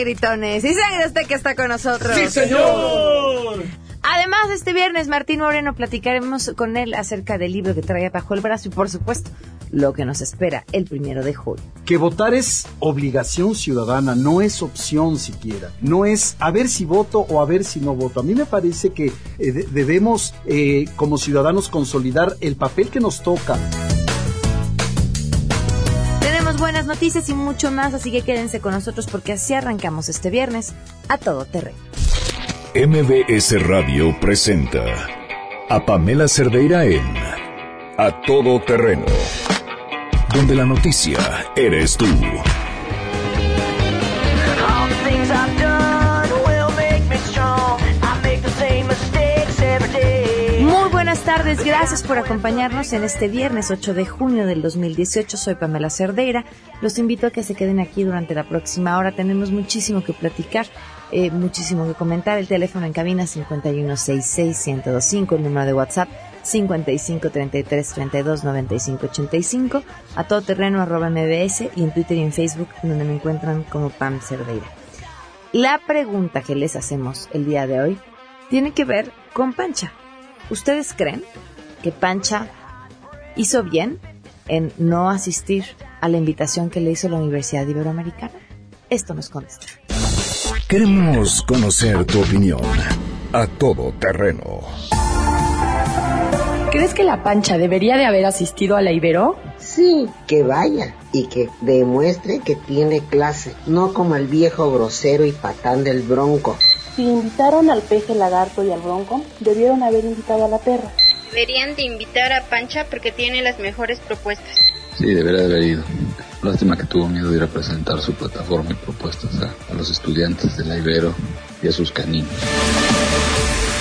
gritones. Y sangre usted que está con nosotros. ¡Sí, señor! Además, este viernes, Martín Moreno, platicaremos con él acerca del libro que trae bajo el brazo y, por supuesto, lo que nos espera el primero de julio. Que votar es obligación ciudadana, no es opción siquiera. No es a ver si voto o a ver si no voto. A mí me parece que eh, debemos, eh, como ciudadanos, consolidar el papel que nos toca buenas noticias y mucho más, así que quédense con nosotros porque así arrancamos este viernes a todo terreno. MBS Radio presenta a Pamela Cerdeira en A Todo Terreno, donde la noticia eres tú. Gracias por acompañarnos en este viernes 8 de junio del 2018. Soy Pamela Cerdeira. Los invito a que se queden aquí durante la próxima hora. Tenemos muchísimo que platicar eh, muchísimo que comentar. El teléfono en cabina 5166-1025, el número de WhatsApp 5533329585, a todoterreno arroba mbs y en Twitter y en Facebook donde me encuentran como Pam Cerdeira. La pregunta que les hacemos el día de hoy tiene que ver con Pancha. ¿Ustedes creen que Pancha hizo bien en no asistir a la invitación que le hizo la Universidad Iberoamericana? Esto nos contesta. Queremos conocer tu opinión. A todo terreno. ¿Crees que la pancha debería de haber asistido a la Ibero? Sí, que vaya y que demuestre que tiene clase, no como el viejo grosero y patán del bronco. Si invitaron al peje lagarto y al bronco, debieron haber invitado a la perra. Deberían de invitar a Pancha porque tiene las mejores propuestas. Sí, debería de haber ido. Lástima que tuvo miedo de ir a presentar su plataforma y propuestas a, a los estudiantes de la Ibero y a sus caninos.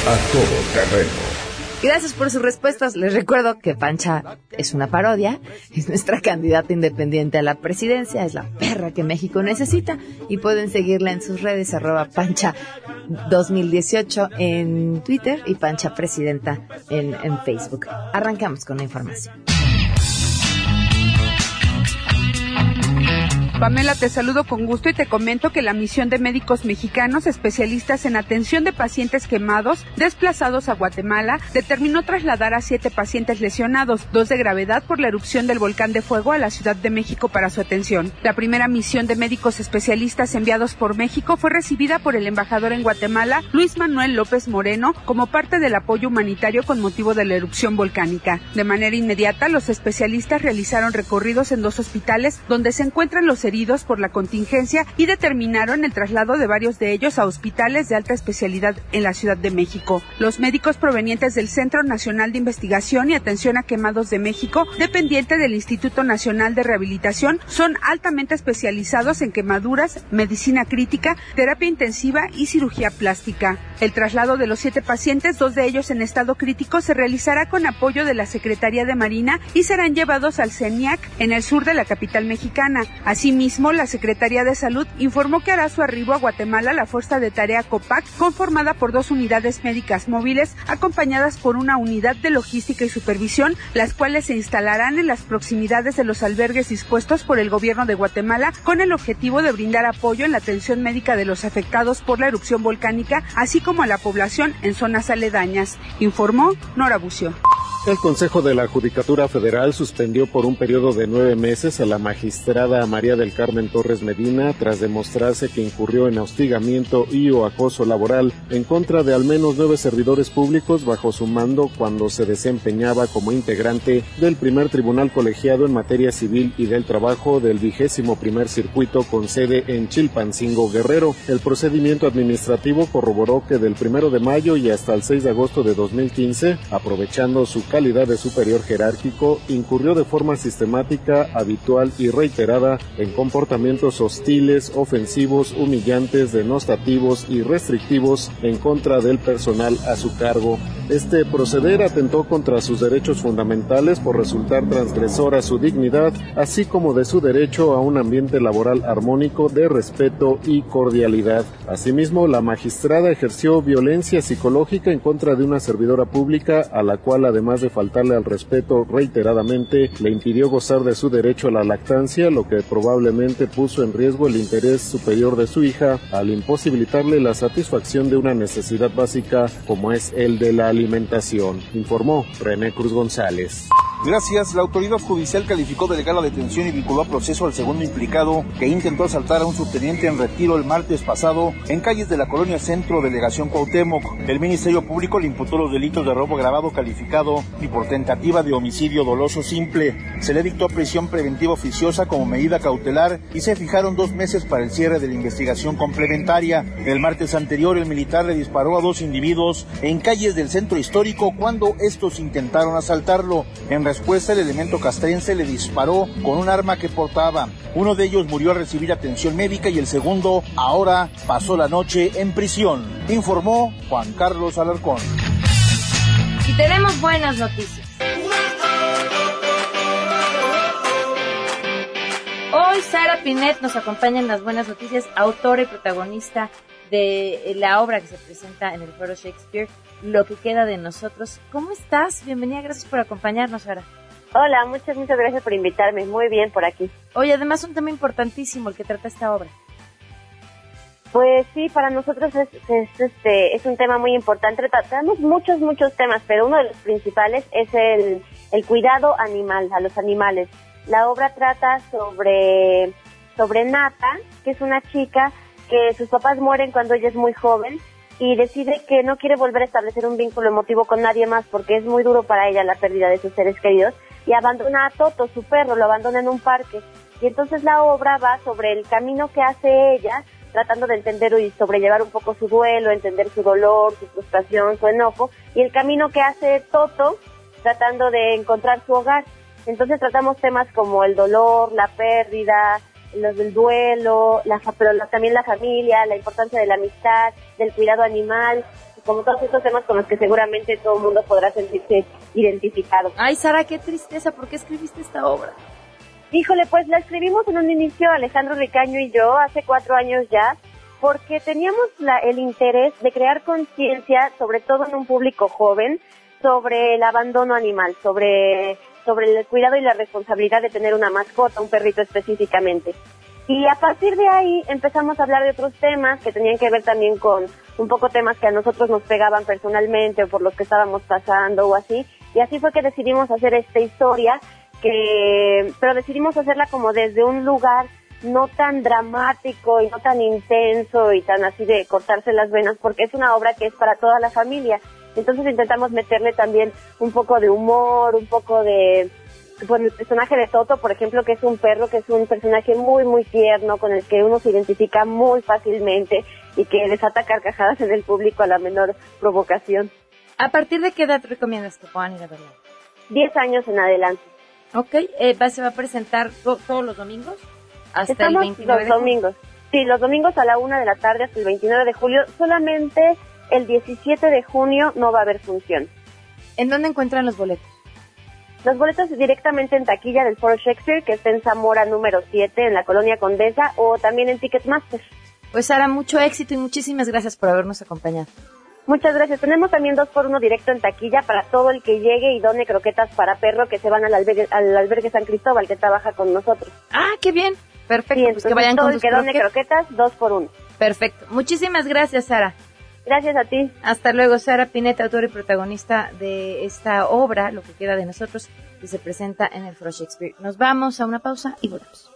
A todo terreno. Gracias por sus respuestas. Les recuerdo que Pancha es una parodia, es nuestra candidata independiente a la presidencia, es la perra que México necesita y pueden seguirla en sus redes arroba Pancha 2018 en Twitter y Pancha Presidenta en, en Facebook. Arrancamos con la información. Pamela, te saludo con gusto y te comento que la misión de médicos mexicanos especialistas en atención de pacientes quemados desplazados a Guatemala determinó trasladar a siete pacientes lesionados, dos de gravedad por la erupción del volcán de fuego a la Ciudad de México para su atención. La primera misión de médicos especialistas enviados por México fue recibida por el embajador en Guatemala, Luis Manuel López Moreno, como parte del apoyo humanitario con motivo de la erupción volcánica. De manera inmediata, los especialistas realizaron recorridos en dos hospitales donde se encuentran los heridos por la contingencia y determinaron el traslado de varios de ellos a hospitales de alta especialidad en la Ciudad de México. Los médicos provenientes del Centro Nacional de Investigación y Atención a Quemados de México, dependiente del Instituto Nacional de Rehabilitación, son altamente especializados en quemaduras, medicina crítica, terapia intensiva y cirugía plástica. El traslado de los siete pacientes, dos de ellos en estado crítico, se realizará con apoyo de la Secretaría de Marina y serán llevados al CENIAC en el sur de la capital mexicana. Asimismo, Asimismo, la Secretaría de Salud informó que hará su arribo a Guatemala la Fuerza de Tarea COPAC, conformada por dos unidades médicas móviles, acompañadas por una unidad de logística y supervisión, las cuales se instalarán en las proximidades de los albergues dispuestos por el gobierno de Guatemala, con el objetivo de brindar apoyo en la atención médica de los afectados por la erupción volcánica, así como a la población en zonas aledañas, informó Nora Bucio. El Consejo de la Judicatura Federal suspendió por un periodo de nueve meses a la magistrada María del Carmen Torres Medina tras demostrarse que incurrió en hostigamiento y o acoso laboral en contra de al menos nueve servidores públicos bajo su mando cuando se desempeñaba como integrante del primer tribunal colegiado en materia civil y del trabajo del vigésimo primer circuito con sede en Chilpancingo Guerrero. El procedimiento administrativo corroboró que del primero de mayo y hasta el 6 de agosto de 2015, aprovechando su calidad de superior jerárquico, incurrió de forma sistemática, habitual y reiterada en comportamientos hostiles, ofensivos, humillantes, denostativos y restrictivos en contra del personal a su cargo. Este proceder atentó contra sus derechos fundamentales por resultar transgresor a su dignidad, así como de su derecho a un ambiente laboral armónico de respeto y cordialidad. Asimismo, la magistrada ejerció violencia psicológica en contra de una servidora pública a la cual además de faltarle al respeto reiteradamente, le impidió gozar de su derecho a la lactancia, lo que probablemente puso en riesgo el interés superior de su hija al imposibilitarle la satisfacción de una necesidad básica como es el de la alimentación, informó René Cruz González. Gracias, la autoridad judicial calificó de legal la detención y vinculó a proceso al segundo implicado que intentó asaltar a un subteniente en retiro el martes pasado en calles de la colonia Centro Delegación Cuauhtémoc. El Ministerio Público le imputó los delitos de robo grabado calificado y por tentativa de homicidio doloso simple. Se le dictó prisión preventiva oficiosa como medida cautelar y se fijaron dos meses para el cierre de la investigación complementaria. El martes anterior el militar le disparó a dos individuos en calles del centro histórico cuando estos intentaron asaltarlo. En respuesta, el elemento castrense le disparó con un arma que portaba. Uno de ellos murió a recibir atención médica y el segundo ahora pasó la noche en prisión, informó Juan Carlos Alarcón. Y tenemos buenas noticias. Hoy Sara Pinet nos acompaña en las buenas noticias, autora y protagonista de la obra que se presenta en el Foro Shakespeare, Lo que queda de nosotros. ¿Cómo estás? Bienvenida, gracias por acompañarnos, Sara. Hola, muchas, muchas gracias por invitarme. Muy bien por aquí. Oye, además un tema importantísimo el que trata esta obra. Pues sí, para nosotros es, es, este, es un tema muy importante. Tratamos muchos, muchos temas, pero uno de los principales es el, el cuidado animal, a los animales. La obra trata sobre, sobre Nata, que es una chica que sus papás mueren cuando ella es muy joven y decide que no quiere volver a establecer un vínculo emotivo con nadie más porque es muy duro para ella la pérdida de sus seres queridos y abandona a Toto, su perro, lo abandona en un parque. Y entonces la obra va sobre el camino que hace ella, tratando de entender y sobrellevar un poco su duelo, entender su dolor, su frustración, su enojo, y el camino que hace Toto, tratando de encontrar su hogar. Entonces tratamos temas como el dolor, la pérdida, los del duelo, la, pero también la familia, la importancia de la amistad, del cuidado animal, como todos estos temas con los que seguramente todo el mundo podrá sentirse identificado. Ay, Sara, qué tristeza, ¿por qué escribiste esta obra? Híjole, pues la escribimos en un inicio Alejandro Ricaño y yo, hace cuatro años ya, porque teníamos la, el interés de crear conciencia, sobre todo en un público joven, sobre el abandono animal, sobre sobre el cuidado y la responsabilidad de tener una mascota, un perrito específicamente. Y a partir de ahí empezamos a hablar de otros temas que tenían que ver también con un poco temas que a nosotros nos pegaban personalmente o por los que estábamos pasando o así. Y así fue que decidimos hacer esta historia, que, pero decidimos hacerla como desde un lugar no tan dramático y no tan intenso y tan así de cortarse las venas, porque es una obra que es para toda la familia. Entonces intentamos meterle también un poco de humor, un poco de... Bueno, el personaje de Toto, por ejemplo, que es un perro, que es un personaje muy, muy tierno, con el que uno se identifica muy fácilmente y que desata carcajadas en el público a la menor provocación. ¿A partir de qué edad recomiendas que puedan ir a verla? Diez años en adelante. Ok, eh, ¿se va a presentar todos los domingos? Hasta Estamos el 29 los domingos. Sí, los domingos a la una de la tarde hasta el 29 de julio. Solamente el 17 de junio no va a haber función. ¿En dónde encuentran los boletos? Los boletos directamente en taquilla del Foro Shakespeare, que está en Zamora número 7, en la Colonia Condesa, o también en Ticketmaster. Pues Sara, mucho éxito y muchísimas gracias por habernos acompañado. Muchas gracias. Tenemos también dos por uno directo en taquilla para todo el que llegue y done croquetas para perro que se van al albergue, al albergue San Cristóbal que trabaja con nosotros. Ah, qué bien. Perfecto. pues que vayan todo con el que done croquetas, dos por uno. Perfecto. Muchísimas gracias, Sara. Gracias a ti. Hasta luego, Sara Pineta, autora y protagonista de esta obra, Lo que queda de nosotros, que se presenta en el Foro Shakespeare. Nos vamos a una pausa y volvemos.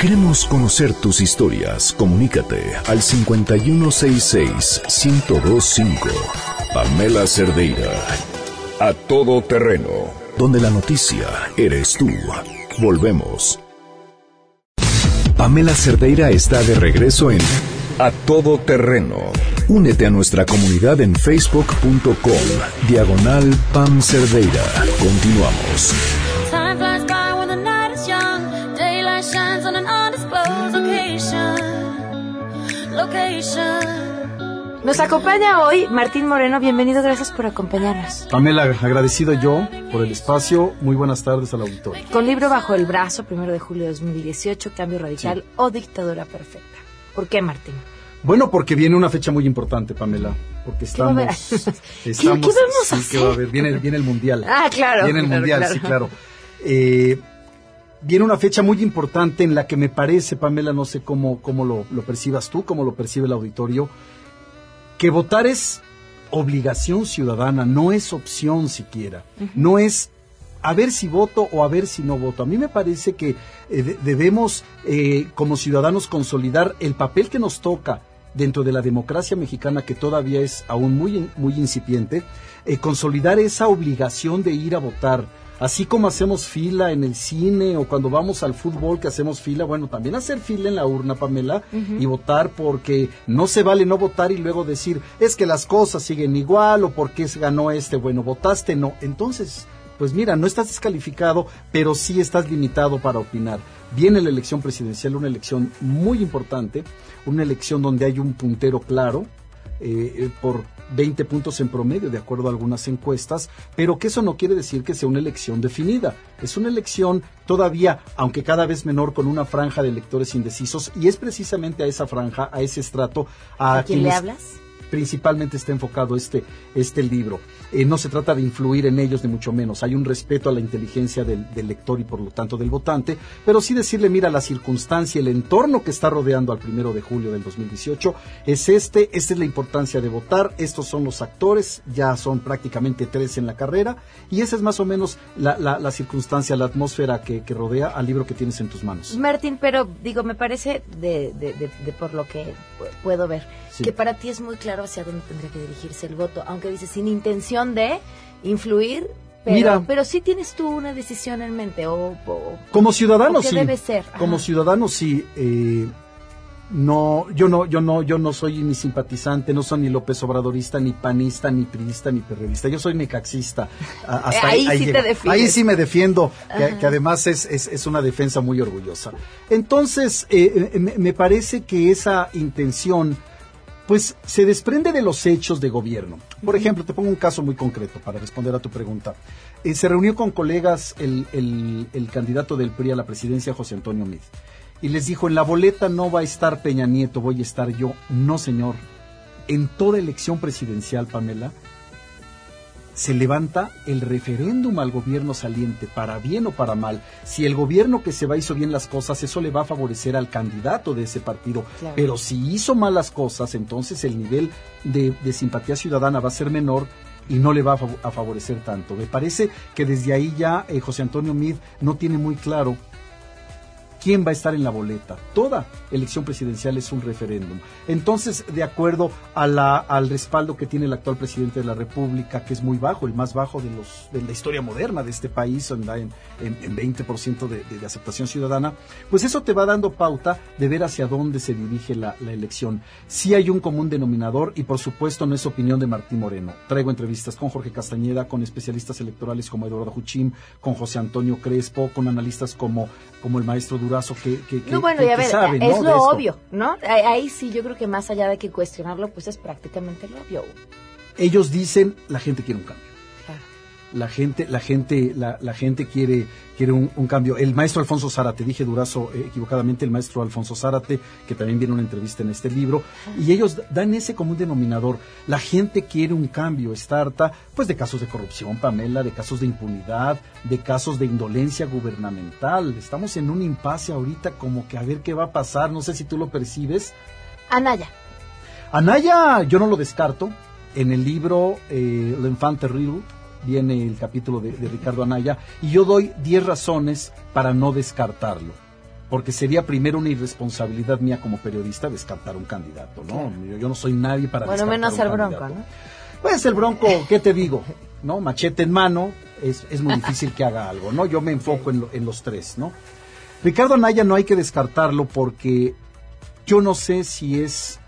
Queremos conocer tus historias. Comunícate al 5166-1025. Pamela Cerdeira. A todo terreno. Donde la noticia eres tú. Volvemos. Pamela Cerdeira está de regreso en A todo terreno. Únete a nuestra comunidad en facebook.com. Diagonal Pam Cerdeira. Continuamos. Nos acompaña hoy Martín Moreno, bienvenido, gracias por acompañarnos. Pamela, agradecido yo por el espacio, muy buenas tardes al auditorio. Con libro bajo el brazo, primero de julio de 2018, Cambio Radical o Dictadura Perfecta. ¿Por qué, Martín? Bueno, porque viene una fecha muy importante, Pamela. Porque estamos. ¿Qué, estamos ¿Qué, vamos a sí, ¿qué va a haber? Viene, viene el mundial. Ah, claro. Viene el claro, mundial, claro. sí, claro. Eh, viene una fecha muy importante en la que me parece, Pamela, no sé cómo, cómo lo, lo percibas tú, cómo lo percibe el auditorio, que votar es obligación ciudadana, no es opción siquiera. Uh -huh. No es a ver si voto o a ver si no voto. A mí me parece que eh, debemos, eh, como ciudadanos, consolidar el papel que nos toca dentro de la democracia mexicana, que todavía es aún muy, muy incipiente, eh, consolidar esa obligación de ir a votar. Así como hacemos fila en el cine o cuando vamos al fútbol que hacemos fila, bueno, también hacer fila en la urna, Pamela, uh -huh. y votar porque no se vale no votar y luego decir, es que las cosas siguen igual o porque ganó este, bueno, votaste, no. Entonces, pues mira, no estás descalificado, pero sí estás limitado para opinar. Viene la elección presidencial, una elección muy importante, una elección donde hay un puntero claro, eh, por 20 puntos en promedio, de acuerdo a algunas encuestas, pero que eso no quiere decir que sea una elección definida. Es una elección todavía, aunque cada vez menor, con una franja de electores indecisos, y es precisamente a esa franja, a ese estrato, a, ¿A quién le hablas? Principalmente está enfocado este, este libro. Eh, no se trata de influir en ellos, ni mucho menos. Hay un respeto a la inteligencia del, lector y por lo tanto del votante, pero sí decirle, mira, la circunstancia, el entorno que está rodeando al primero de julio del 2018 es este, esta es la importancia de votar, estos son los actores, ya son prácticamente tres en la carrera, y esa es más o menos la, la, circunstancia, la atmósfera que, rodea al libro que tienes en tus manos. Martín, pero digo, me parece, de, de por lo que puedo ver, sí. que para ti es muy claro hacia dónde tendría que dirigirse el voto, aunque dices sin intención de influir, pero, Mira, pero sí tienes tú una decisión en mente o, o como ciudadano o qué sí, debe ser. como ciudadano sí. Eh, no, yo no, yo no, yo no soy ni simpatizante, no soy ni López Obradorista, ni panista, ni priista, ni perredista. Yo soy necaxista. Hasta ahí, ahí, sí te ahí sí me defiendo, que, que además es, es, es, una defensa muy orgullosa. Entonces, eh, me, me parece que esa intención pues se desprende de los hechos de gobierno. Por ejemplo, te pongo un caso muy concreto para responder a tu pregunta. Eh, se reunió con colegas el, el, el, candidato del PRI a la presidencia, José Antonio Mid, y les dijo, en la boleta no va a estar Peña Nieto, voy a estar yo. No, señor. En toda elección presidencial, Pamela, se levanta el referéndum al gobierno saliente, para bien o para mal. Si el gobierno que se va hizo bien las cosas, eso le va a favorecer al candidato de ese partido. Claro. Pero si hizo mal las cosas, entonces el nivel de, de, simpatía ciudadana va a ser menor y no le va a, favorecer tanto. Me parece que desde ahí ya eh, José Antonio Mid no tiene muy claro quién va a estar en la boleta. Toda elección presidencial es un referéndum. Entonces, de acuerdo al respaldo que tiene el actual presidente de la República, que es muy bajo, el más bajo de, los, de la historia moderna de este país, anda en, en, en 20% de, de, aceptación ciudadana, pues eso te va dando pauta de ver hacia dónde se dirige la, elección. Sí hay un común denominador y por supuesto no es opinión de Martín Moreno. Traigo entrevistas con Jorge Castañeda, con especialistas electorales como Eduardo Juchín, con José Antonio Crespo, con analistas como, el maestro Durazo que, que, que, no, bueno, que, y a ver, sabe, es ¿no? lo obvio, ¿no? Ahí, ahí, sí yo creo que más allá de que cuestionarlo, pues es prácticamente lo obvio. Ellos dicen, la gente quiere un cambio. La gente, la gente, la, la gente quiere, quiere un, un, cambio. El maestro Alfonso Zárate, dije Durazo eh, equivocadamente, el maestro Alfonso Zárate, que también viene una entrevista en este libro, y ellos dan ese común denominador. La gente quiere un cambio, está harta, pues de casos de corrupción, Pamela, de casos de impunidad, de casos de indolencia gubernamental. Estamos en un impasse ahorita como que a ver qué va a pasar, no sé si tú lo percibes. Anaya. Anaya, yo no lo descarto. En el libro eh, Terrible viene el capítulo de, de, Ricardo Anaya y yo doy 10 razones para no descartarlo. Porque sería primero una irresponsabilidad mía como periodista descartar un candidato, ¿no? Yo, yo, no soy nadie para bueno, descartar menos un el candidato. Bronco, ¿no? Pues el Bronco, ¿qué te digo? ¿No? Machete en mano, es, es muy difícil que haga algo, ¿no? Yo me enfoco en, lo, en los tres, ¿no? Ricardo Anaya no hay que descartarlo porque yo no sé si es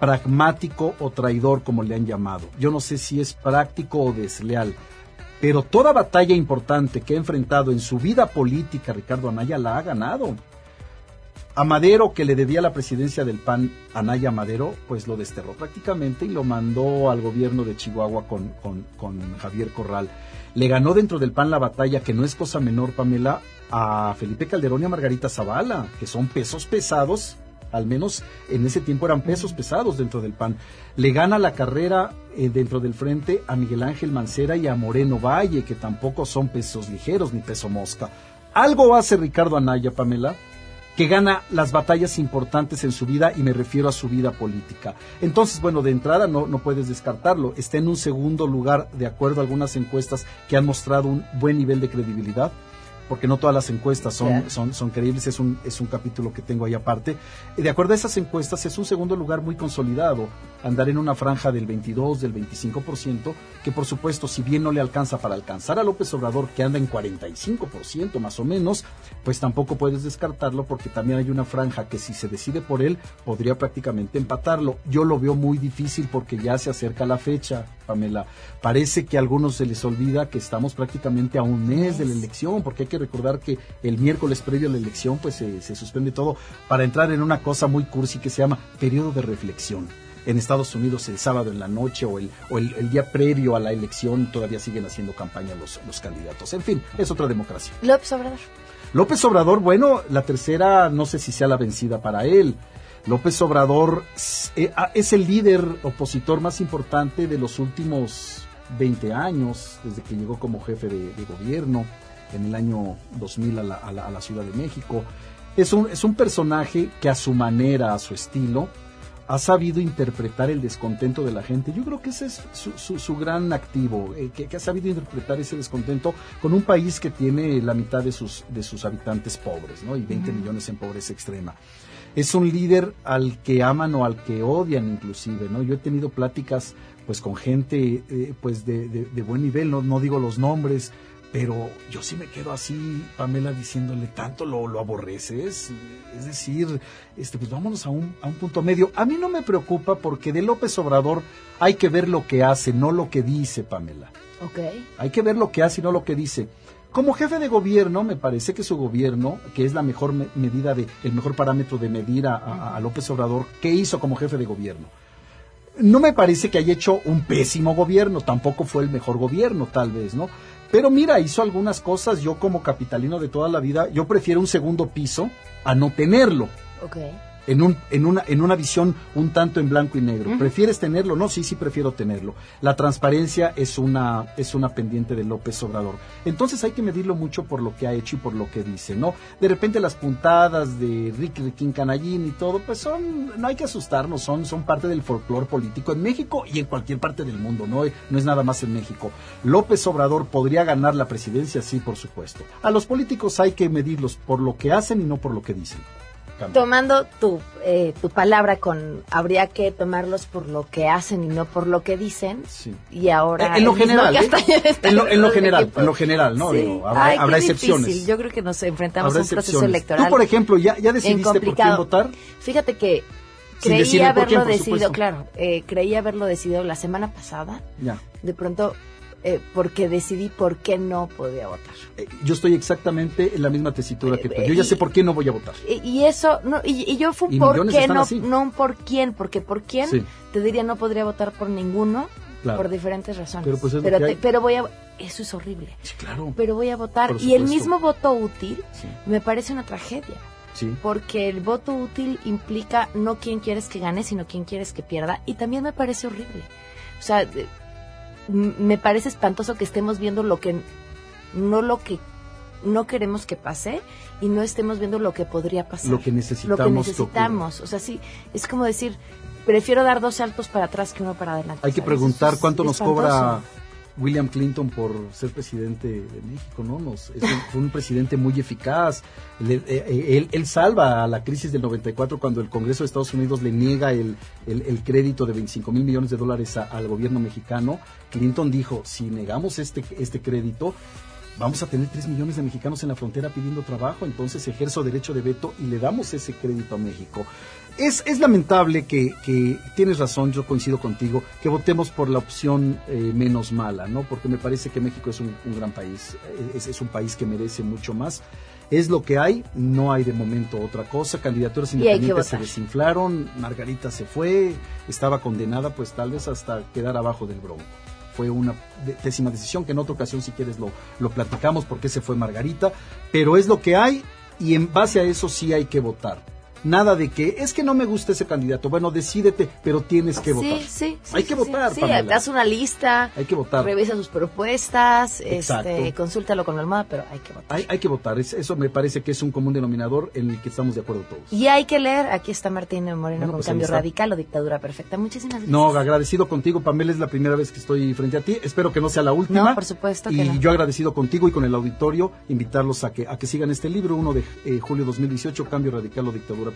pragmático o traidor, como le han llamado. Yo no sé si es práctico o desleal. Pero toda batalla importante que ha enfrentado en su vida política Ricardo Anaya la ha ganado. A Madero, que le debía la presidencia del PAN, Anaya Madero, pues lo desterró prácticamente y lo mandó al gobierno de Chihuahua con, con, Javier Corral. Le ganó dentro del PAN la batalla, que no es cosa menor, Pamela, a Felipe Calderón y a Margarita Zavala, que son pesos pesados al menos en ese tiempo eran pesos pesados dentro del PAN. Le gana la carrera eh, dentro del frente a Miguel Ángel Mancera y a Moreno Valle, que tampoco son pesos ligeros ni peso mosca. Algo hace Ricardo Anaya, Pamela, que gana las batallas importantes en su vida y me refiero a su vida política. Entonces, bueno, de entrada no, no puedes descartarlo. Está en un segundo lugar, de acuerdo a algunas encuestas que han mostrado un buen nivel de credibilidad porque no todas las encuestas son, son, son creíbles, es un, es un capítulo que tengo ahí aparte. De acuerdo a esas encuestas, es un segundo lugar muy consolidado, andar en una franja del 22, del 25%, que por supuesto, si bien no le alcanza para alcanzar a López Obrador, que anda en 45% más o menos, pues tampoco puedes descartarlo porque también hay una franja que si se decide por él, podría prácticamente empatarlo. Yo lo veo muy difícil porque ya se acerca la fecha, Pamela. Parece que a algunos se les olvida que estamos prácticamente a un mes de la elección, porque hay que recordar que el miércoles previo a la elección pues se, se suspende todo para entrar en una cosa muy cursi que se llama periodo de reflexión en Estados Unidos el sábado en la noche o el, o el, el, día previo a la elección todavía siguen haciendo campaña los, los candidatos. En fin, es otra democracia. López Obrador. López Obrador, bueno, la tercera no sé si sea la vencida para él. López Obrador es el líder opositor más importante de los últimos 20 años, desde que llegó como jefe de, de gobierno en el año 2000 a la, a la, a la Ciudad de México. Es un, es un personaje que a su manera, a su estilo, ha sabido interpretar el descontento de la gente. Yo creo que ese es su, su, su gran activo, eh, que, que, ha sabido interpretar ese descontento con un país que tiene la mitad de sus, de sus habitantes pobres, ¿no? Y 20 uh -huh. millones en pobreza extrema. Es un líder al que aman o al que odian inclusive, ¿no? Yo he tenido pláticas pues con gente eh, pues de, de, de, buen nivel, no, no digo los nombres, pero yo sí me quedo así, Pamela, diciéndole, tanto lo, lo aborreces, es decir, este, pues vámonos a un, a un punto medio. A mí no me preocupa porque de López Obrador hay que ver lo que hace, no lo que dice, Pamela. Okay. Hay que ver lo que hace y no lo que dice. Como jefe de gobierno, me parece que su gobierno, que es la mejor me medida de, el mejor parámetro de medir a, a, a López Obrador, ¿qué hizo como jefe de gobierno? No me parece que haya hecho un pésimo gobierno, tampoco fue el mejor gobierno, tal vez, ¿no? Pero mira, hizo algunas cosas, yo como capitalino de toda la vida, yo prefiero un segundo piso a no tenerlo. En, un, en, una, en una visión un tanto en blanco y negro. Uh -huh. ¿Prefieres tenerlo? No, sí, sí prefiero tenerlo. La transparencia es una, es una pendiente de López Obrador. Entonces hay que medirlo mucho por lo que ha hecho y por lo que dice, ¿no? De repente las puntadas de Ricky Riquín Canallín y todo, pues son, no hay que asustarnos, son, son parte del folclore político en México y en cualquier parte del mundo, ¿no? No es nada más en México. López Obrador podría ganar la presidencia, sí, por supuesto. A los políticos hay que medirlos por lo que hacen y no por lo que dicen. Tomando tu, eh, tu palabra con habría que tomarlos por lo que hacen y no por lo que dicen. Sí. Y ahora. En, en lo general. ¿eh? En, lo, en lo general, en lo general, ¿no? Sí. Digo, habrá, Ay, habrá excepciones. Difícil. Yo creo que nos enfrentamos habrá a un proceso electoral. Tú, por ejemplo, ya, ya decidiste por quién votar. Fíjate que creí haberlo quién, decidido, claro, eh, creí haberlo decidido la semana pasada. Ya. De pronto eh, porque decidí por qué no podía votar. Eh, yo estoy exactamente en la misma tesitura que tú. Yo ya sé por qué no voy a votar. Y, y eso, no, y, y, yo fui y por qué, no, así. no por quién, porque por quién sí. te diría no podría votar por ninguno. Claro. Por diferentes razones. Pero, pues pero, te, pero, voy a. Eso es horrible. Sí, claro. Pero voy a votar. Y el mismo voto útil sí. me parece una tragedia. Sí. Porque el voto útil implica no quién quieres que gane, sino quién quieres que pierda. Y también me parece horrible. O sea, me parece espantoso que estemos viendo lo que no lo que no queremos que pase y no estemos viendo lo que podría pasar. Lo que necesitamos. Lo que necesitamos. o sea, sí, es como decir, prefiero dar dos saltos para atrás que uno para adelante. Hay que preguntar cuánto nos cobra William Clinton por ser presidente de México, ¿no? Nos, fue un presidente muy eficaz. Eh, eh, él, él, salva a la crisis del 94 cuando el Congreso de Estados Unidos le niega el crédito de 25 mil millones de dólares a, al gobierno mexicano. Clinton dijo, si negamos este, este crédito, vamos a tener 3 millones de mexicanos en la frontera pidiendo trabajo, entonces ejerzo derecho de veto y le damos ese crédito a México. Es, es lamentable que, que, tienes razón, yo coincido contigo, que votemos por la opción eh, menos mala, ¿no? Porque me parece que México es un, un gran país, es, es, un país que merece mucho más. Es lo que hay, no hay de momento otra cosa. Candidaturas independientes se desinflaron, Margarita se fue, estaba condenada pues tal vez hasta quedar abajo del bronco fue una pésima decisión, que en otra ocasión si quieres lo, lo platicamos porque se fue Margarita, pero es lo que hay y en base a eso sí hay que votar. Nada de que es que no me gusta ese candidato. Bueno, decídete, pero tienes que votar. Sí, sí. Hay que votar, Sí, haz una lista. Hay que votar. Revisa sus propuestas, Exacto. este, consúltalo con la almohada, pero hay que votar. Hay, hay que votar. Es- eso me parece que es un común denominador en el que estamos de acuerdo todos. Y hay que leer, aquí está Martín Moreno Bueno, con pues Cambio. Radical o Dictadura Perfecta. Muchísimas gracias. No, agradecido contigo, Pamela, es la primera vez que estoy frente a ti. Espero que no sea la última. No, por supuesto que Y no. yo agradecido contigo y con el auditorio, invitarlos a que, a que sigan este libro, uno de eh, julio 2018, Cambio Radical o Dictadura Perfecta.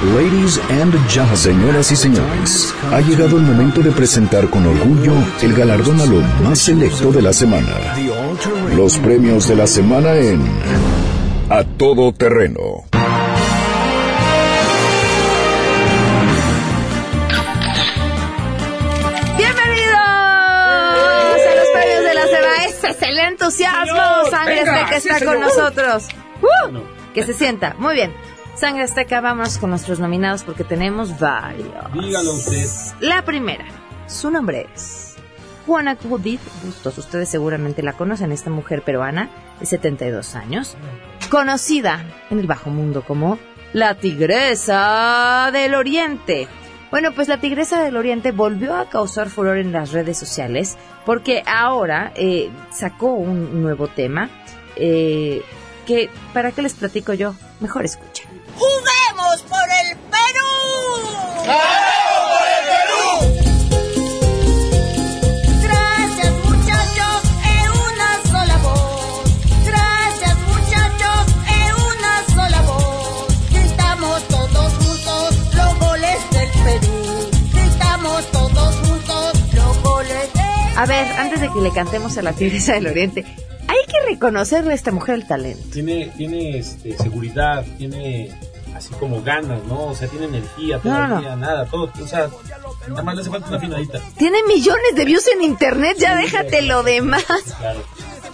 Ladies and gentlemen, señoras y señores, ha llegado el momento de presentar con orgullo el galardón a lo más selecto de la semana. Los premios de la semana en A Todo Terreno. ¡Bienvenidos a los premios de la semana! ¡Ese es el entusiasmo! Señor, Sangre venga, sí, está con nosotros. ¡Uh! Que se sienta. Muy bien. Sangre Azteca, vamos con nuestros nominados porque tenemos varios. Dígalo usted. La primera, su nombre es Juana Judith Bustos. Ustedes seguramente la conocen, esta mujer peruana de 72 años, conocida en el bajo mundo como la Tigresa del Oriente. Bueno, pues la Tigresa del Oriente volvió a causar furor en las redes sociales porque ahora eh, sacó un nuevo tema eh, que, ¿para qué les platico yo? Mejor escuchen. ¡Juguemos por el Perú! Gracias muchachos, en una sola voz. Gracias muchachos, en una sola voz. Gritamos todos juntos los goles del Perú. Gritamos todos juntos los goles del A ver, antes de que le cantemos a la Tigresa del Oriente, hay que reconocerle a esta mujer el talento. Tiene, tiene este, seguridad, tiene así como ganas, ¿no? O sea, tiene energía No, no, no. todavía, nada, todo. O sea, nada más le hace falta una afinadita. Tiene millones de views en internet, ya déjate lo demás. Claro.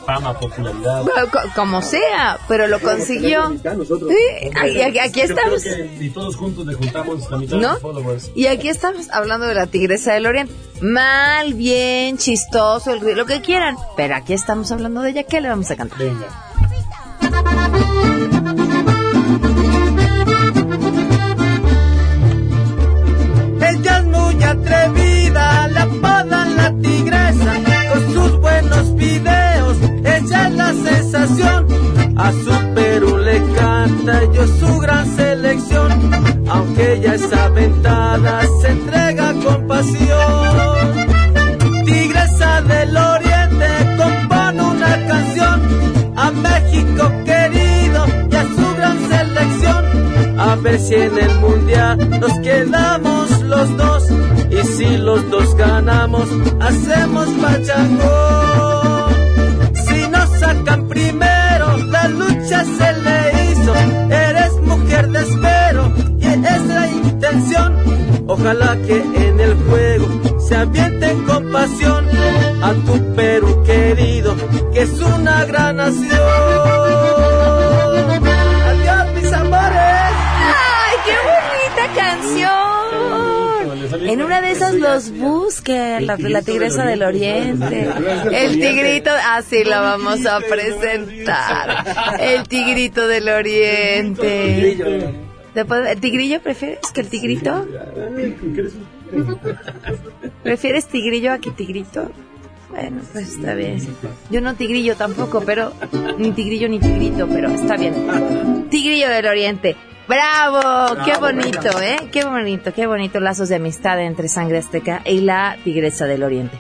Fama, popularidad. Bueno, co- Como sea, pero lo consiguió. Nosotros. Sí, aquí, estamos. y todos juntos le juntamos la mitad ¿No? de los followers. Y aquí estamos hablando de la Tigresa del Oriente. Mal, bien, chistoso, el- lo que quieran. Pero aquí estamos hablando de ella. ¿Qué le vamos a cantar? Venga. A su Perú le canta yo su gran selección, aunque ella es aventada, se entrega con pasión. Tigresa del Oriente compone una canción a México querido y a su gran selección. A ver si en el mundial nos quedamos los dos y si los dos ganamos hacemos pachangón. Se le hizo. Eres mujer de espero y es la intención. Ojalá que en el juego se avienten con pasión a tu Perú querido, que es una gran nación. Una de esas los busque, la, la tigresa del oriente. El tigrito, así lo vamos a presentar. El tigrito del oriente. ¿El tigrillo prefieres que el tigrito? ¿Prefieres tigrillo a que tigrito? Bueno, pues está bien. Yo no tigrillo tampoco, pero ni tigrillo ni tigrito, pero está bien. Tigrillo del Oriente. ¡Bravo! ¡Qué bonito, eh! ¡Qué bonito, qué bonito lazos de amistad entre Sangre Azteca y la Tigresa del Oriente!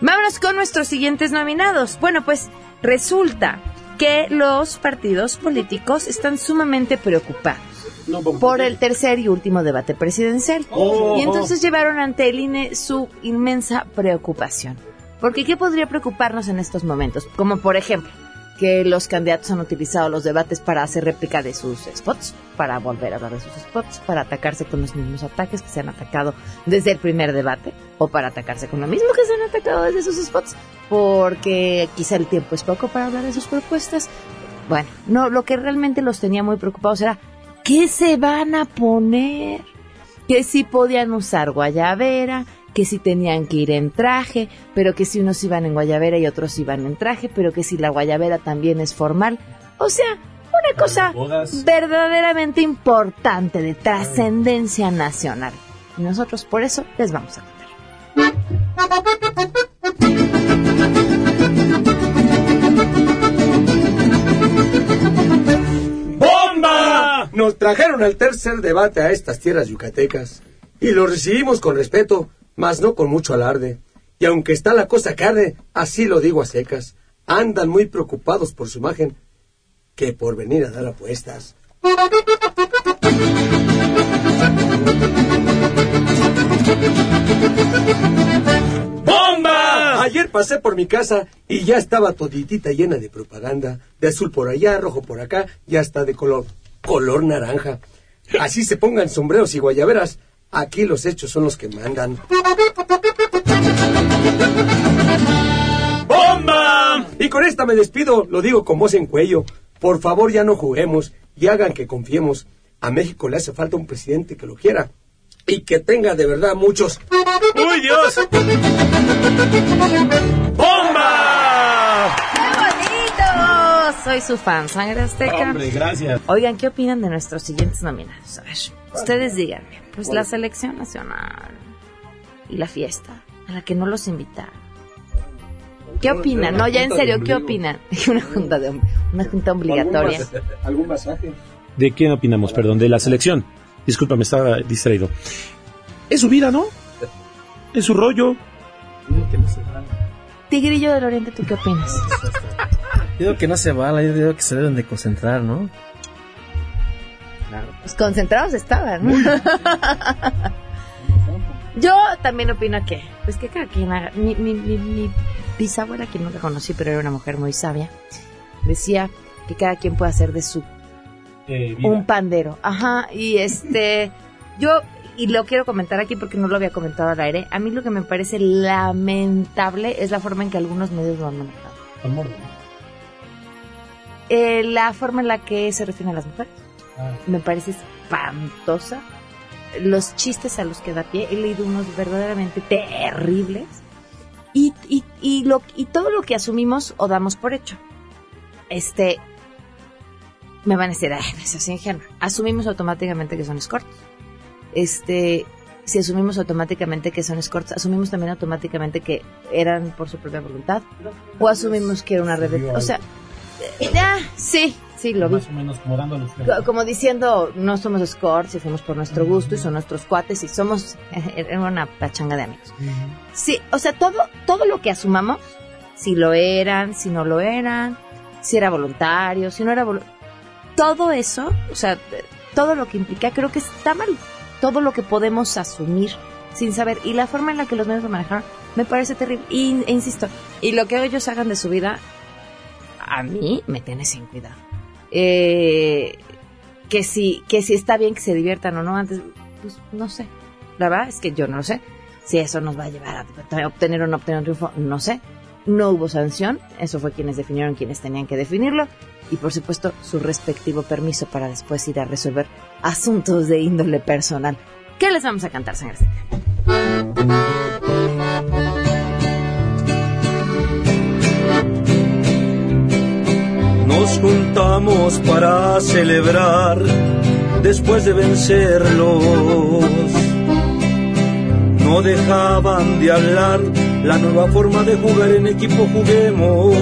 Vámonos con nuestros siguientes nominados. Bueno, pues resulta que los partidos políticos están sumamente preocupados por el tercer y último debate presidencial. Oh. Y entonces llevaron ante el INE su inmensa preocupación. Porque ¿qué podría preocuparnos en estos momentos? Como por ejemplo, que los candidatos han utilizado los debates para hacer réplica de sus spots, para volver a hablar de sus spots, para atacarse con los mismos ataques que se han atacado desde el primer debate, o para atacarse con lo mismo que se han atacado desde sus spots, porque quizá el tiempo es poco para hablar de sus propuestas. Bueno, no, lo que realmente los tenía muy preocupados era ¿qué se van a poner? Que si podían usar guayabera, que si tenían que ir en traje, pero que si unos iban en guayabera y otros iban en traje, pero que si la guayabera también es formal. O sea, una cosa verdaderamente importante de trascendencia nacional. Y nosotros por eso les vamos a contar. ¡Bomba! Nos trajeron el tercer debate a estas tierras yucatecas y lo recibimos con respeto, mas no con mucho alarde. Y aunque está la cosa carne, así lo digo a secas, andan muy preocupados por su imagen que por venir a dar apuestas. ¡Bomba! Ayer pasé por mi casa y ya estaba toditita llena de propaganda, de azul por allá, rojo por acá, y hasta de color, color naranja. Así se pongan sombreros y guayaberas, aquí los hechos son los que mandan. ¡Bomba! Y con esta me despido, lo digo con voz en cuello. Por favor ya no juguemos y hagan que confiemos. A México le hace falta un presidente que lo quiera y que tenga de verdad muchos. ¡Uy, Dios! ¡Bomba! ¡Qué bonito! Soy su fan, Sangre Azteca. Hombre, gracias. Oigan, ¿qué opinan de nuestros siguientes nominados? A ver, ustedes díganme. Pues la selección nacional y la fiesta, a la que no los invitaron. ¿Qué opinan? No, ya en serio, ¿qué opinan? Una junta, de, una junta obligatoria. ¿Algún masaje? ¿De quién opinamos? Perdón, de la selección. Disculpa, me estaba distraído. Es su vida, ¿no? Es su rollo. Tigrillo del Oriente, ¿tú qué opinas? Yo digo que no se vale, yo digo que se deben de concentrar, ¿no? Pues concentrados estaban. Yo también opino que, pues que cada quien haga. Mi, mi, mi, mi bisabuela, que nunca conocí, pero era una mujer muy sabia, decía que cada quien puede hacer de su Eh, un pandero. Ajá, y este, yo, y lo quiero comentar aquí porque no lo había comentado al aire, a mí lo que me parece lamentable es la forma en que algunos medios lo han manejado. Eh, la forma en la que se refieren a las mujeres. Me parece espantosa. Los chistes a los que da pie, he leído unos verdaderamente terribles. Y, y, y, lo, y todo lo que asumimos o damos por hecho. Este, me van a decir, ay, no es así ingenuo. Asumimos automáticamente que son escorts. Este, si asumimos automáticamente que son escorts, asumimos también automáticamente que eran por su propia voluntad. O asumimos que era una red de... O sea, ya, sí, sí, lo vi. Más o menos como dando los Co- Como diciendo, no somos escorts y fuimos por nuestro gusto y son nuestros cuates y somos era una pachanga de amigos. Sí, o sea, todo, todo lo que asumamos, si lo eran, si no lo eran, si era voluntario, si no era voluntario, todo eso, o sea, todo lo que implica, creo que está mal. Todo lo que podemos asumir sin saber y la forma en la que los medios lo manejaron me parece terrible. Y, e insisto, y lo que ellos hagan de su vida, a mí me tiene sin cuidado. Eh, que si, que si está bien que se diviertan o no antes, pues no sé. La verdad es que yo no lo sé. Si eso nos va a llevar a obtener o no obtener un triunfo, no sé. No hubo sanción, eso fue quienes definieron quienes tenían que definirlo. Y por supuesto, su respectivo permiso para después ir a resolver asuntos de índole personal. ¿Qué les vamos a cantar, sangre? Juntamos para celebrar después de vencerlos. No dejaban de hablar la nueva forma de jugar en equipo juguemos.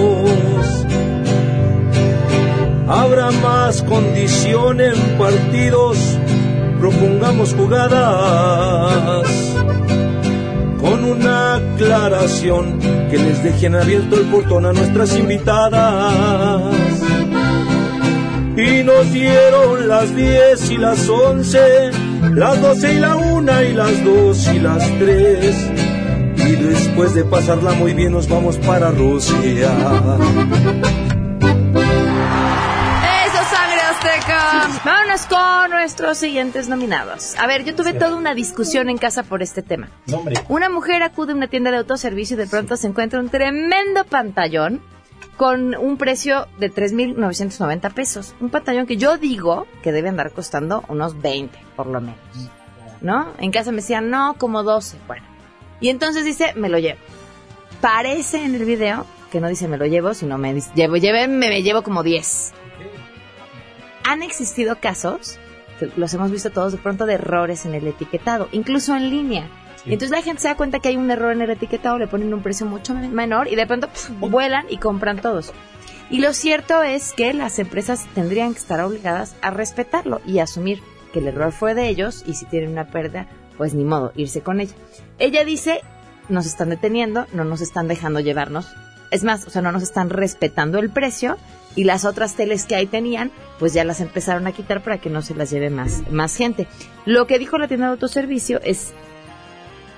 Habrá más condición en partidos, propongamos jugadas con una aclaración que les dejen abierto el portón a nuestras invitadas y nos dieron las 10 y las 11, las 12 y la 1 y las 2 y las 3. Y después de pasarla muy bien nos vamos para Rusia. Vámonos con nuestros siguientes nominados. A ver, yo tuve toda una discusión en casa por este tema. Una mujer acude a una tienda de autoservicio y de pronto se encuentra un tremendo pantallón con un precio de 3.990 pesos. Un pantallón que yo digo que debe andar costando unos 20, por lo menos. ¿No? En casa me decían, no, como 12. Bueno. Y entonces dice, me lo llevo. Parece en el video que no dice me lo llevo, sino me dice, llevo, lleve, me, me llevo como 10. Han existido casos, los hemos visto todos de pronto, de errores en el etiquetado, incluso en línea. Y entonces la gente se da cuenta que hay un error en el etiquetado, le ponen un precio mucho men- menor y de pronto vuelan y compran todos. Y lo cierto es que las empresas tendrían que estar obligadas a respetarlo y asumir que el error fue de ellos y si tienen una pérdida, pues ni modo, irse con ella. Ella dice, nos están deteniendo, no nos están dejando llevarnos. Es más, o sea, no nos están respetando el precio y las otras teles que ahí tenían, pues ya las empezaron a quitar para que no se las lleve más, más gente. Lo que dijo la tienda de autoservicio es,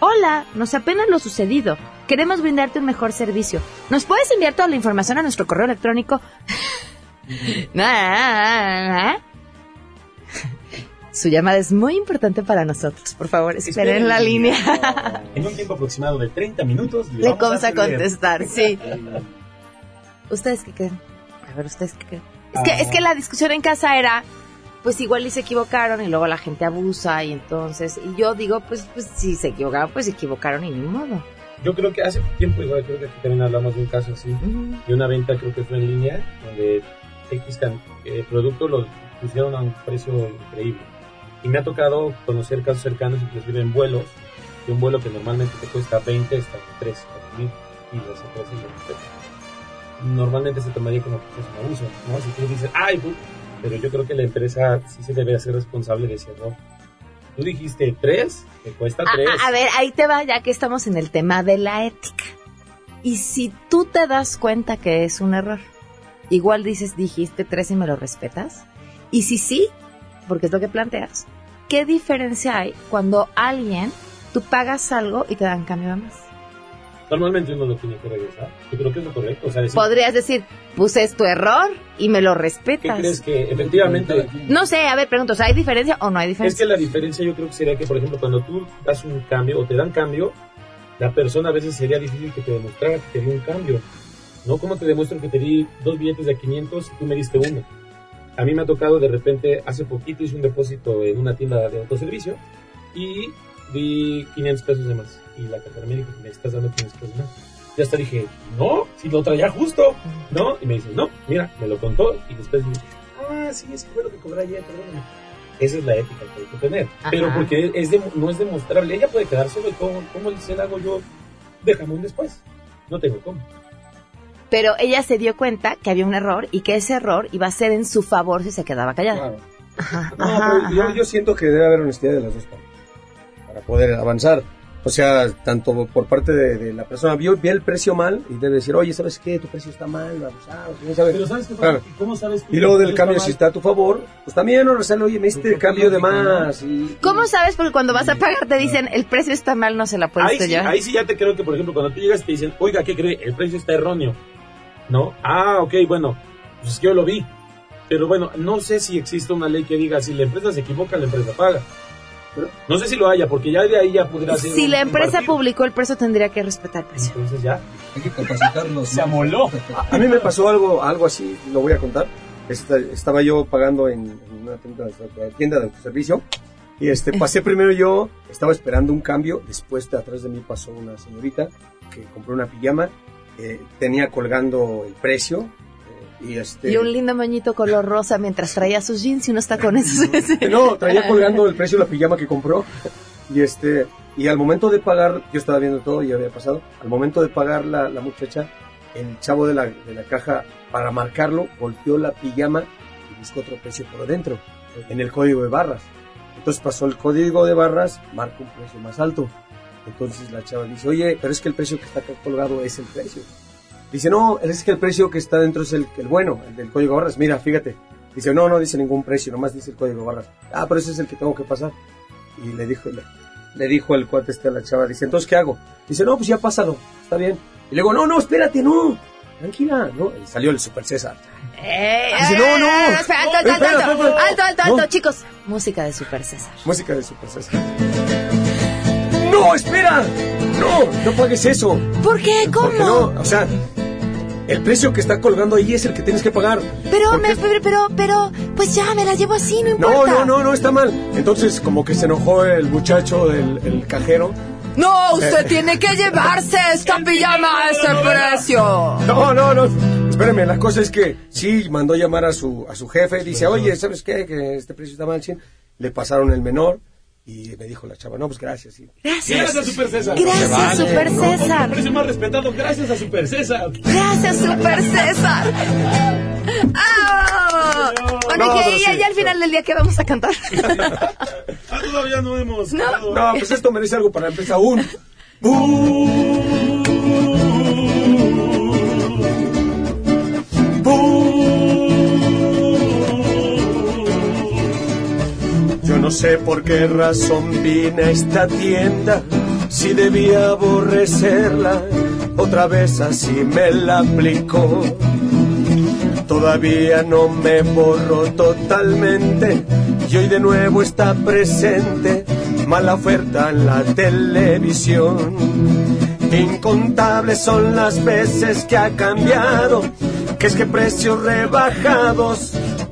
Hola, nos apena lo sucedido. Queremos brindarte un mejor servicio. ¿Nos puedes enviar toda la información a nuestro correo electrónico? Su llamada es muy importante para nosotros. Por favor, esperen en la línea. En un tiempo aproximado de 30 minutos Le vamos vamos a contestar, sí. ¿Ustedes qué creen? A ver, ¿ustedes qué creen? Es que, Ah. es que la discusión en casa era, pues igual y se equivocaron y luego la gente abusa y entonces, y yo digo, pues, pues si se equivocaron, pues se equivocaron y ni modo. Yo creo que hace tiempo, igual creo que aquí también hablamos de un caso así, de una venta, creo que fue en línea, donde X eh, producto lo pusieron a un precio increíble. Y me ha tocado conocer casos cercanos, inclusive en vuelos, de un vuelo que normalmente te cuesta 20, está en 3, 4 mil, y los empresas. Normalmente se tomaría como que es un abuso, ¿no? Si tú dices, ay, tú", pero yo creo que la empresa sí se debe hacer responsable de ese error. Tú dijiste 3, te cuesta A, 3. a- a ver, ahí te va, ya que estamos en el tema de la ética. Y si tú te das cuenta que es un error, igual dices, dijiste tres y me lo respetas. Y si sí, porque es lo que planteas, ¿qué diferencia hay cuando alguien, tú pagas algo y te dan cambio de más? Normalmente uno lo tiene que regresar. Yo creo que es lo correcto. O sea, decir, Podrías decir, pues es tu error y me lo ¿qué respetas. crees que efectivamente No sé, a ver, pregunto, o sea, ¿hay diferencia o no hay Es diferencia? que la diferencia yo creo que sería que, por ejemplo, cuando tú das un cambio o te dan cambio, la persona a veces sería difícil que te demostrara que te dio un cambio. ¿No? ¿Cómo te demuestro que te di dos billetes de 500 y tú me diste uno? A mí me ha tocado de repente, hace poquito hice un depósito en una tienda de autoservicio y di 500 pesos de más. Y la cartera me dijo, me estás dando 500 pesos más. Ya hasta dije, no, si lo traía justo, ¿no? Y me dice, no, mira, me lo contó y después dije, ah, sí, es que fue lo que cobré ayer, perdóname. Esa es la ética que hay que tener. Ajá. Pero porque es de- no es demostrable. Ella puede quedárselo y cómo, cómo se la hago yo de jamón después. No tengo cómo. Pero ella se dio cuenta que había un error y que ese error iba a ser en su favor si se quedaba callada. Ajá, No, ajá, pero yo, ajá. yo siento que debe haber honestidad de las dos partes para poder avanzar. O sea, tanto por parte de, de la persona, vio, vio el precio mal y debe decir, oye, ¿sabes qué? Tu precio está mal, abusado. ¿quién sabe? Pero ¿sabes qué? Claro. ¿Cómo sabes tú Y luego que del está cambio, mal? si está a tu favor, pues también, no rezarle, oye, me diste el cambio de más. Y, ¿Cómo sabes? Porque cuando vas a pagar te dicen, el precio está mal, no se la puedes Ahí sí, llevar. ahí sí ya te creo que, por ejemplo, cuando tú llegas y te dicen, oiga, ¿qué cree? El precio está erróneo. ¿No? Ah, ok, bueno, pues es que yo lo vi. Pero bueno, no sé si existe una ley que diga, si la empresa se equivoca, la empresa paga. No sé si lo haya, porque ya de ahí ya podrá ser Si un- la empresa publicó el precio, tendría que respetar el precio. Entonces ya. Hay que capacitarlos. Se amoló. A, mí me pasó algo, algo así, lo voy a contar. Esta- estaba yo pagando en, en una tienda, de- tienda de autoservicio y este pasé primero yo, estaba esperando un cambio, después de atrás de mí pasó una señorita que compró una pijama, eh, tenía colgando el precio y este... Y un lindo moñito color rosa mientras traía sus jeans y unos tacones. No, traía colgando el precio de la pijama que compró. Y este, y al momento de pagar, yo estaba viendo todo y había pasado. Al momento de pagar la, la muchacha, el chavo de la, de la caja, para marcarlo, volteó la pijama y buscó otro precio por adentro, en el código de barras. Entonces pasó el código de barras, marca un precio más alto. Entonces la chava dice, oye, pero es que el precio que está acá colgado es el precio. Dice, no, es que el precio que está dentro es el, el bueno, el del código barras. Mira, fíjate. Dice, no, no dice ningún precio, nomás dice el código barras. Ah, pero ese es el que tengo que pasar. Y le dijo, le, le dijo el cuate este a la chava, dice, entonces, ¿qué hago? Dice, no, pues ya pásalo, está bien. Y luego, no, no, espérate, no. tranquila, ¿no? Y salió el Super César. Eh, Dice, eh, no, no. espera, alto, alto, alto, alto, alto, alto, No. alto, chicos. Música de Super César. Música de Super César. ¡No, espera! ¡No! ¡No pagues eso! ¿Por qué? Porque ¿Cómo? no, o sea, el precio que está colgando ahí es el que tienes que pagar. Pero, me, pero, pero, pero, pues ya me la llevo así, no No, importa. no, no, no, está mal. Entonces, como que se enojó el muchacho del el cajero. No, usted Eh. tiene que llevarse esta pijama a ese precio. No, no, no. Espérame, la cosa es que sí mandó llamar a su, a su jefe. Dice, oye, ¿sabes qué? Que este precio está mal. sí". Le pasaron el menor y me dijo la chava, no, pues gracias. sí. Gracias. Gracias, Super César. Gracias, vale. Super No, César. El precio más respetado, gracias a Super César. Gracias, Super César. ¡Ah! Bueno, No, ¿y qué- pero y sí. ya al final del día, ¿qué vamos a cantar? Ah, todavía no hemos. No. No, pues esto merece algo para empezar un... no sé por qué razón vine a esta tienda, si debía aborrecerla, otra vez así me la aplicó. Todavía no me borro totalmente y hoy de nuevo está presente mala oferta en la televisión. Incontables son las veces que ha cambiado, que es que precios rebajados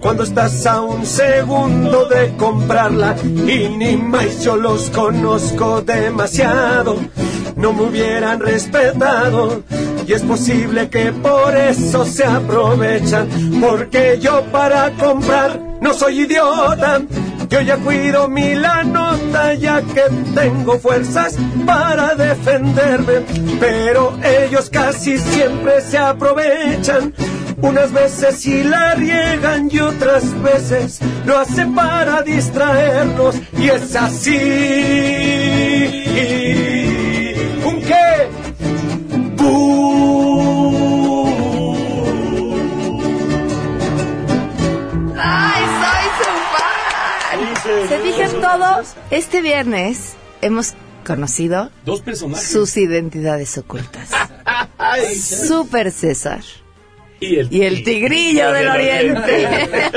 cuando estás a un segundo de comprarla. Y ni más yo los conozco demasiado, no me hubieran respetado. Y es posible que por eso se aprovechan, porque yo para comprar no soy idiota. Yo ya cuido mi la nota ya que tengo fuerzas para defenderme, pero ellos casi siempre se aprovechan. Unas veces sí la riegan y otras veces lo hacen para distraernos y es así. ¿Un qué? ¡Ay, soy su fan! Se fijan todo, este viernes hemos conocido Dos personajes. sus identidades ocultas. Super César Y el, y el tigrillo del oriente.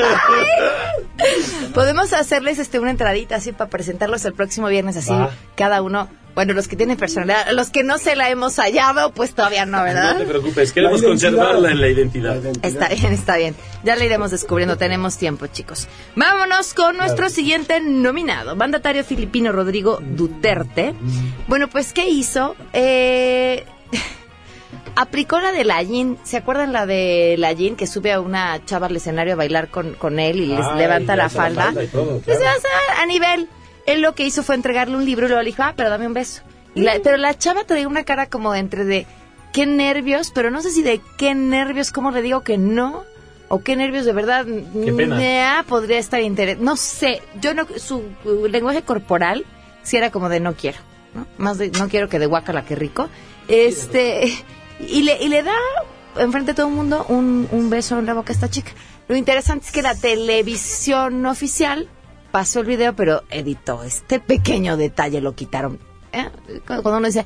Podemos hacerles este una entradita así para presentarlos el próximo viernes así Va. cada uno. Bueno, los que tienen personalidad, los que no se la hemos hallado, pues todavía no, No ¿verdad? te preocupes, queremos conservarla en la identidad. Está bien, está bien. Ya la iremos descubriendo, tenemos tiempo, chicos. Vámonos con nuestro siguiente nominado, mandatario filipino Rodrigo Duterte. Bueno, pues, ¿qué hizo? Eh, aplicó la de la Yin. ¿Se acuerdan la de la Yin que sube a una chava al escenario a bailar con, con él y les Ay, levanta le la falda? y todo, Pues, claro. a nivel. Él lo que hizo fue entregarle un libro y luego le dijo, ah, pero dame un beso. Y la- pero la chava traía una cara como de entre de qué nervios, pero no sé si de qué nervios, cómo le digo que no, o qué nervios de verdad. Qué pena. podría estar interesante. No sé, yo no, su lenguaje corporal sí era como de no quiero, ¿no? Más de no quiero que de guacala, que rico. Este, y le, y le da enfrente de todo el mundo un, un beso en la boca a esta chica. Lo interesante es que la televisión oficial pasó el video, pero editó este pequeño detalle, lo quitaron. ¿Eh? Cuando uno dice,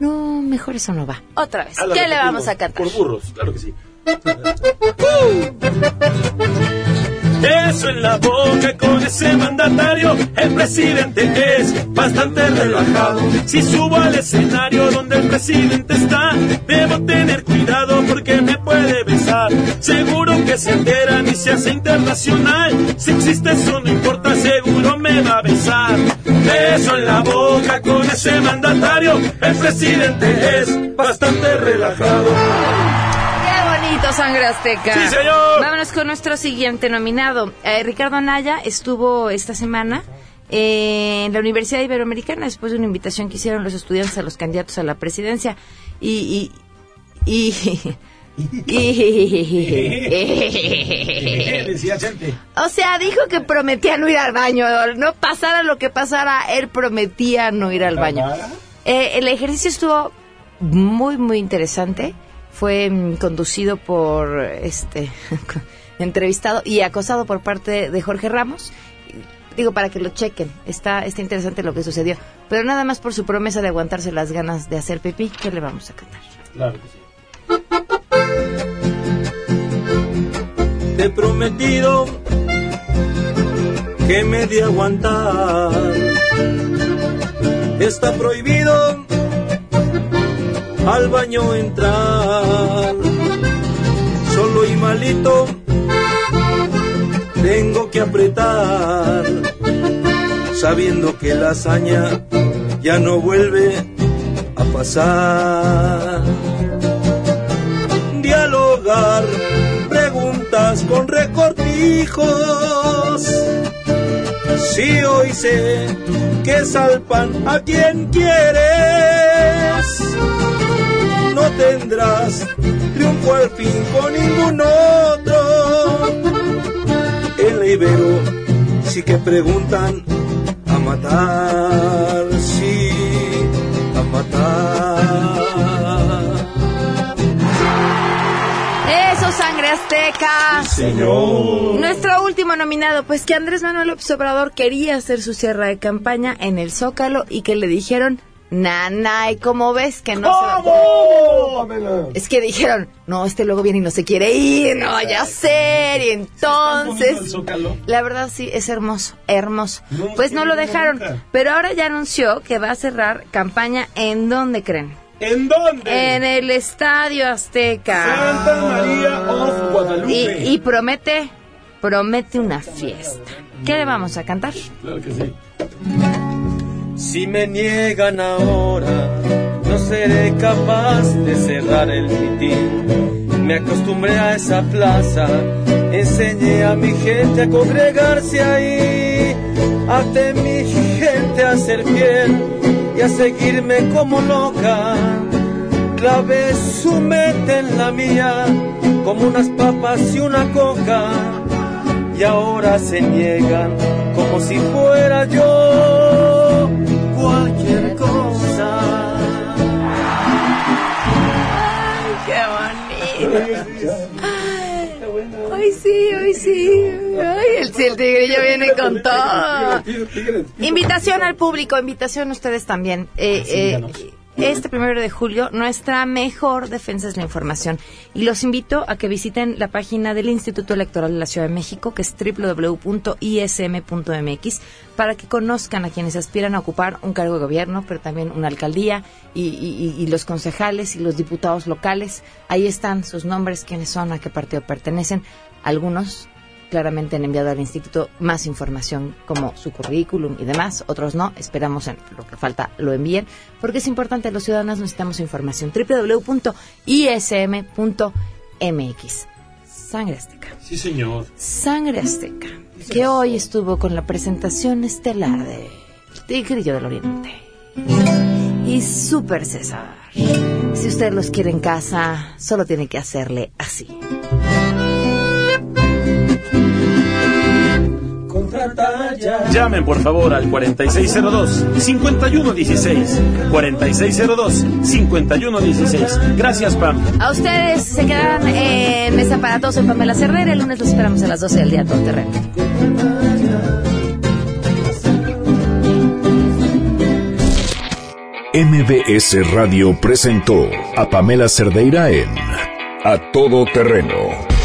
no, mejor eso no va. Otra vez, Ah, ¿qué le vamos a cantar? Por burros, claro que sí. Eso en la boca con ese mandatario, el presidente es bastante relajado. Si subo al escenario donde el presidente está, debo tener cuidado porque me puede besar. Seguro que se enteran y se hace internacional. Si existe eso no importa, seguro me va a besar. Beso en la boca con ese mandatario, el presidente es bastante relajado. ¡Qué bonito, Sangre Azteca! ¡Sí, señor! Vámonos con nuestro siguiente nominado. Eh, Ricardo Anaya estuvo esta semana eh, en la Universidad Iberoamericana después de una invitación que hicieron los estudiantes a los candidatos a la presidencia. Y... y, y. O sea, dijo que prometía no ir al baño. No pasara lo que pasara, él prometía no ir al baño. Eh, el ejercicio estuvo muy, muy interesante. Fue mm, conducido por este entrevistado y acosado por parte de Jorge Ramos. Digo, para que lo chequen. Está, está interesante lo que sucedió. Pero nada más por su promesa de aguantarse las ganas de hacer pipí, ¿qué le vamos a cantar? Claro te he prometido que me de aguantar. Está prohibido al baño entrar. Solo y malito tengo que apretar, sabiendo que la hazaña ya no vuelve a pasar. Dialogar, preguntas con recortijos. Si hoy sé que salpan a quien quieres, no tendrás triunfo al fin con ningún otro. En la Ibero sí que preguntan a matar, sí, a matar. Señor. Nuestro último nominado, pues que Andrés Manuel López Obrador quería hacer su cierre de campaña en el Zócalo y que le dijeron, nana, ¿y cómo ves que no se va-?" Es que dijeron, no, este luego viene y no se quiere ir, no vaya a ser, y entonces... La verdad sí, es hermoso, hermoso. Pues no lo dejaron, pero ahora ya anunció que va a cerrar campaña en dónde creen. ¿En dónde? En el Estadio Azteca. Santa María of Guadalupe. Y, y promete, promete una fiesta. ¿Qué le vamos a cantar? Claro que sí. Si me niegan ahora, no seré capaz de cerrar el mitin. Me acostumbré a esa plaza, enseñé a mi gente a congregarse ahí. Até mi gente a ser fiel y a seguirme como loca. Clavé su mente en la mía, como unas papas y una coca. Y ahora se niegan como si fuera yo cualquier cosa. ¡Qué bonito! Ay, sí, ay, sí. Ay, sí, el tigrillo viene con todo. Invitación al público, invitación a ustedes también. Eh, eh, este primero de julio, nuestra mejor defensa es la información. Y los invito a que visiten la página del Instituto Electoral de la Ciudad de México, que es www.ism.mx, para que conozcan a quienes aspiran a ocupar un cargo de gobierno, pero también una alcaldía, y, y- y los concejales y los diputados locales. Ahí están sus nombres, quiénes son, a qué partido pertenecen. Algunos claramente han enviado al instituto más información como su currículum y demás, otros no, esperamos en lo que falta lo envíen, porque es importante, los ciudadanos necesitamos información. www.ism.mx. Sangre Azteca. Sí, señor. Sangre Azteca, que hoy estuvo con la presentación estelar de Tigrillo del Oriente y Super César. Si usted los quiere en casa, solo tiene que hacerle así. Llamen por favor al 4602-5116. 4602-5116. Gracias, Pam. A ustedes se quedan en Mesa para Todos en Pamela Cerrera. El lunes los esperamos a las 12 del día, todo terreno. MBS Radio presentó a Pamela Cerdeira en A Todo Terreno.